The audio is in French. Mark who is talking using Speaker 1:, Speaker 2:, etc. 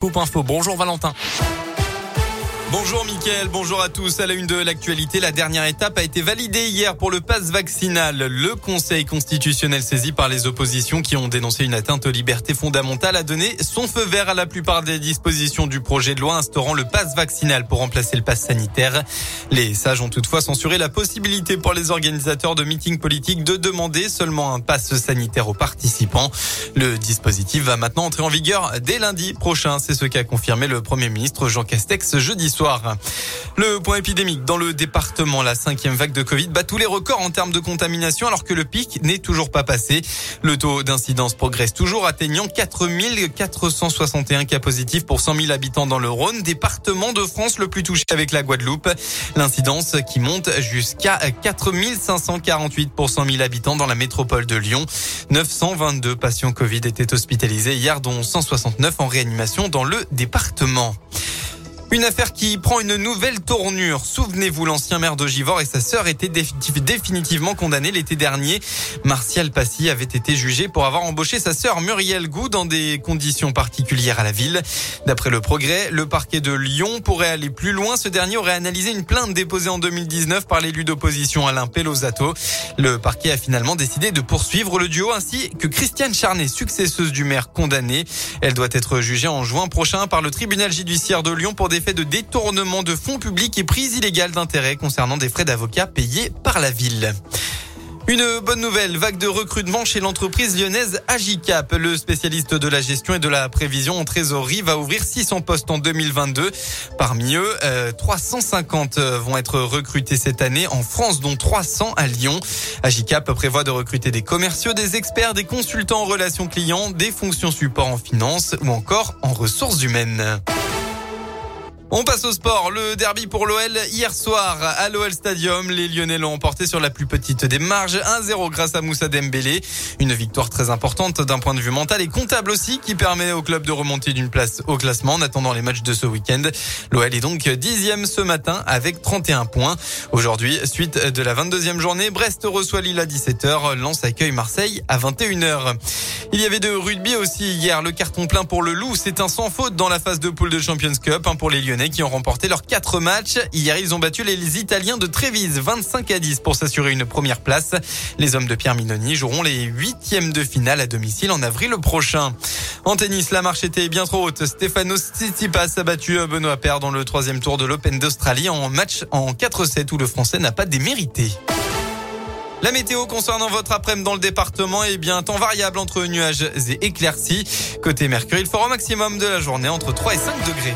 Speaker 1: Coupe Info. Bonjour Valentin.
Speaker 2: Bonjour Mickaël, bonjour à tous. À la une de l'actualité, la dernière étape a été validée hier pour le pass vaccinal. Le Conseil constitutionnel saisi par les oppositions qui ont dénoncé une atteinte aux libertés fondamentales a donné son feu vert à la plupart des dispositions du projet de loi instaurant le pass vaccinal pour remplacer le pass sanitaire. Les sages ont toutefois censuré la possibilité pour les organisateurs de meetings politiques de demander seulement un pass sanitaire aux participants. Le dispositif va maintenant entrer en vigueur dès lundi prochain. C'est ce qu'a confirmé le Premier ministre Jean Castex jeudi soir. Le point épidémique dans le département, la cinquième vague de Covid bat tous les records en termes de contamination alors que le pic n'est toujours pas passé. Le taux d'incidence progresse toujours atteignant 4461 cas positifs pour 100 000 habitants dans le Rhône, département de France le plus touché avec la Guadeloupe. L'incidence qui monte jusqu'à 4548 pour 100 000 habitants dans la métropole de Lyon. 922 patients Covid étaient hospitalisés hier, dont 169 en réanimation dans le département. Une affaire qui prend une nouvelle tournure. Souvenez-vous, l'ancien maire de et sa sœur étaient définitivement condamnés l'été dernier. Martial Passy avait été jugé pour avoir embauché sa sœur Muriel Gou dans des conditions particulières à la ville. D'après le progrès, le parquet de Lyon pourrait aller plus loin. Ce dernier aurait analysé une plainte déposée en 2019 par l'élu d'opposition Alain Pelosato. Le parquet a finalement décidé de poursuivre le duo ainsi que Christiane Charnet, successeuse du maire condamnée. Elle doit être jugée en juin prochain par le tribunal judiciaire de Lyon pour des faits de détournement de fonds publics et prise illégale d'intérêt concernant des frais d'avocat payés par la ville. Une bonne nouvelle, vague de recrutement chez l'entreprise lyonnaise Agicap. Le spécialiste de la gestion et de la prévision en trésorerie va ouvrir 600 postes en 2022. Parmi eux, 350 euh, vont être recrutés cette année en France, dont 300 à Lyon. Agicap prévoit de recruter des commerciaux, des experts, des consultants en relations clients, des fonctions support en finance ou encore en ressources humaines. On passe au sport. Le derby pour l'OL hier soir à l'OL Stadium. Les Lyonnais l'ont emporté sur la plus petite des marges. 1-0 grâce à Moussa Dembélé. Une victoire très importante d'un point de vue mental et comptable aussi qui permet au club de remonter d'une place au classement en attendant les matchs de ce week-end. L'OL est donc dixième ce matin avec 31 points. Aujourd'hui, suite de la 22e journée, Brest reçoit Lille à 17h. Lens accueille Marseille à 21h. Il y avait de rugby aussi hier. Le carton plein pour le Loup. C'est un sans faute dans la phase de poule de Champions Cup hein, pour les Qui ont remporté leurs quatre matchs. Hier, ils ont battu les Italiens de Trévise 25 à 10 pour s'assurer une première place. Les hommes de Pierre Minoni joueront les huitièmes de finale à domicile en avril prochain. En tennis, la marche était bien trop haute. Stefanos Tsitsipas a battu Benoît Paire dans le troisième tour de l'Open d'Australie en match en 4-7 où le Français n'a pas démérité. La météo concernant votre après-midi dans le département est bien temps variable entre nuages et éclaircies. Côté Mercure, il fera au maximum de la journée entre 3 et 5 degrés.